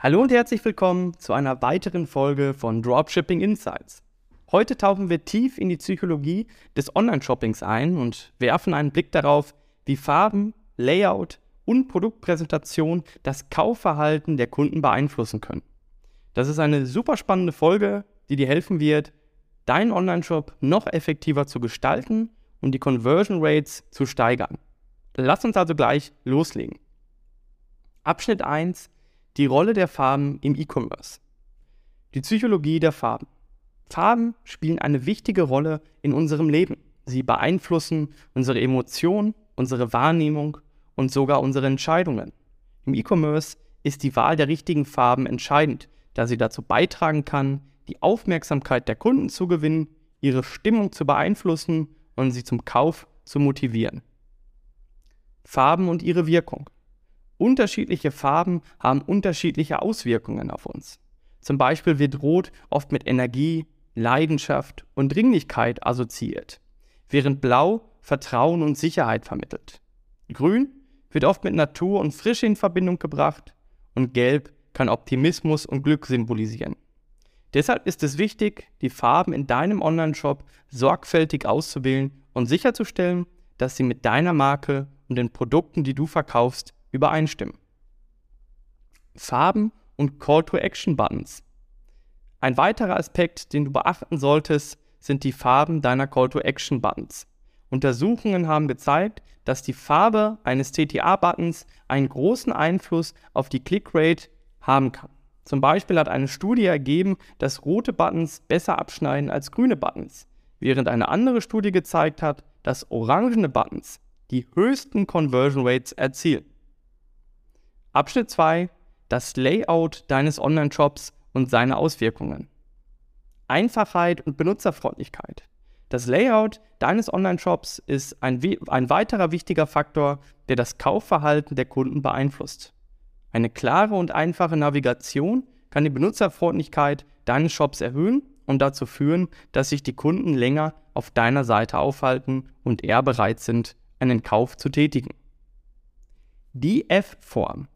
Hallo und herzlich willkommen zu einer weiteren Folge von Dropshipping Insights. Heute tauchen wir tief in die Psychologie des Online-Shoppings ein und werfen einen Blick darauf, wie Farben, Layout und Produktpräsentation das Kaufverhalten der Kunden beeinflussen können. Das ist eine super spannende Folge, die dir helfen wird, deinen Online-Shop noch effektiver zu gestalten und die Conversion Rates zu steigern. Lass uns also gleich loslegen. Abschnitt 1 die Rolle der Farben im E-Commerce. Die Psychologie der Farben. Farben spielen eine wichtige Rolle in unserem Leben. Sie beeinflussen unsere Emotionen, unsere Wahrnehmung und sogar unsere Entscheidungen. Im E-Commerce ist die Wahl der richtigen Farben entscheidend, da sie dazu beitragen kann, die Aufmerksamkeit der Kunden zu gewinnen, ihre Stimmung zu beeinflussen und sie zum Kauf zu motivieren. Farben und ihre Wirkung. Unterschiedliche Farben haben unterschiedliche Auswirkungen auf uns. Zum Beispiel wird Rot oft mit Energie, Leidenschaft und Dringlichkeit assoziiert, während Blau Vertrauen und Sicherheit vermittelt. Grün wird oft mit Natur und Frische in Verbindung gebracht und Gelb kann Optimismus und Glück symbolisieren. Deshalb ist es wichtig, die Farben in deinem Online-Shop sorgfältig auszuwählen und sicherzustellen, dass sie mit deiner Marke und den Produkten, die du verkaufst, übereinstimmen. Farben und Call-to-Action-Buttons. Ein weiterer Aspekt, den du beachten solltest, sind die Farben deiner Call-to-Action-Buttons. Untersuchungen haben gezeigt, dass die Farbe eines TTA-Buttons einen großen Einfluss auf die Click-Rate haben kann. Zum Beispiel hat eine Studie ergeben, dass rote Buttons besser abschneiden als grüne Buttons, während eine andere Studie gezeigt hat, dass orangene Buttons die höchsten Conversion Rates erzielen. Abschnitt 2. Das Layout deines Online-Shops und seine Auswirkungen. Einfachheit und Benutzerfreundlichkeit. Das Layout deines Online-Shops ist ein, ein, weiterer wichtiger Faktor, der das Kaufverhalten der Kunden beeinflusst. Eine klare und einfache Navigation kann die Benutzerfreundlichkeit deines Shops erhöhen und dazu führen, dass sich die Kunden länger auf deiner Seite aufhalten und eher bereit sind, einen Kauf zu tätigen. Die F-Form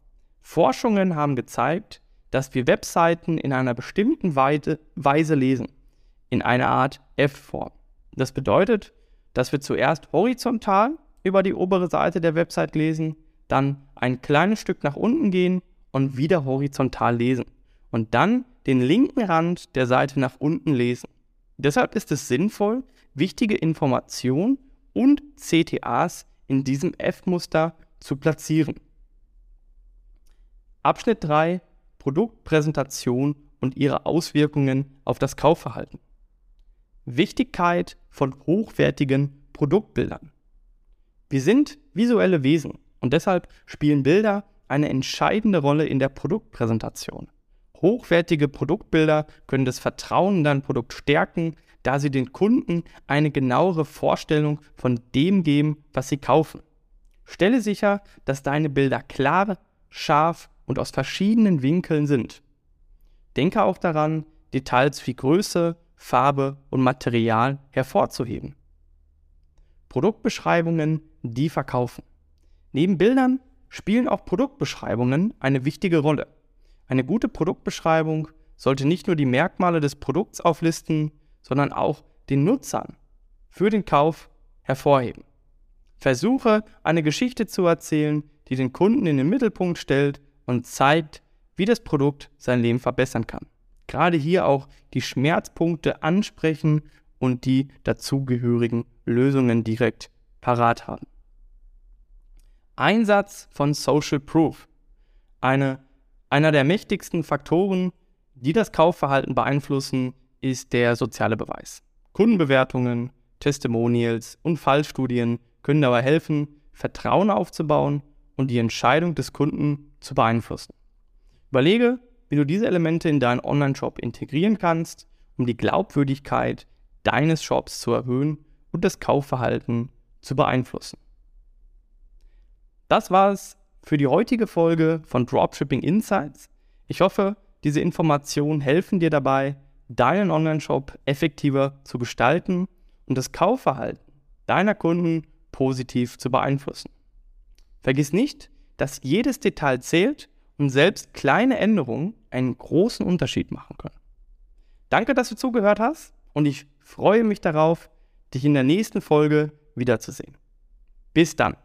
Forschungen haben gezeigt, dass wir Webseiten in einer bestimmten Weise lesen, in einer Art F-Form. Das bedeutet, dass wir zuerst horizontal über die obere Seite der Website lesen, dann ein kleines Stück nach unten gehen und wieder horizontal lesen und dann den linken Rand der Seite nach unten lesen. Deshalb ist es sinnvoll, wichtige Informationen und CTAs in diesem F-Muster zu platzieren. Abschnitt 3 Produktpräsentation und ihre Auswirkungen auf das Kaufverhalten. Wichtigkeit von hochwertigen Produktbildern. Wir sind visuelle Wesen und deshalb spielen Bilder eine entscheidende Rolle in der Produktpräsentation. Hochwertige Produktbilder können das Vertrauen in dein Produkt stärken, da sie den Kunden eine genauere Vorstellung von dem geben, was sie kaufen. Stelle sicher, dass deine Bilder klar, scharf und aus verschiedenen Winkeln sind. Denke auch daran, Details wie Größe, Farbe und Material hervorzuheben. Produktbeschreibungen, die verkaufen. Neben Bildern spielen auch Produktbeschreibungen eine wichtige Rolle. Eine gute Produktbeschreibung sollte nicht nur die Merkmale des Produkts auflisten, sondern auch den Nutzern für den Kauf hervorheben. Versuche eine Geschichte zu erzählen, die den Kunden in den Mittelpunkt stellt und zeigt, wie das Produkt sein Leben verbessern kann. Gerade hier auch die Schmerzpunkte ansprechen und die dazugehörigen Lösungen direkt parat haben. Einsatz von Social Proof. Eine, einer der mächtigsten Faktoren, die das Kaufverhalten beeinflussen, ist der soziale Beweis. Kundenbewertungen, Testimonials und Fallstudien können dabei helfen, Vertrauen aufzubauen und die Entscheidung des Kunden zu beeinflussen. Überlege, wie du diese Elemente in deinen Online-Shop integrieren kannst, um die Glaubwürdigkeit deines Shops zu erhöhen und das Kaufverhalten zu beeinflussen. Das war es für die heutige Folge von Dropshipping Insights. Ich hoffe, diese Informationen helfen dir dabei, deinen Online-Shop effektiver zu gestalten und das Kaufverhalten deiner Kunden positiv zu beeinflussen. Vergiss nicht, dass jedes Detail zählt und selbst kleine Änderungen einen großen Unterschied machen können. Danke, dass du zugehört hast und ich freue mich darauf, dich in der nächsten Folge wiederzusehen. Bis dann.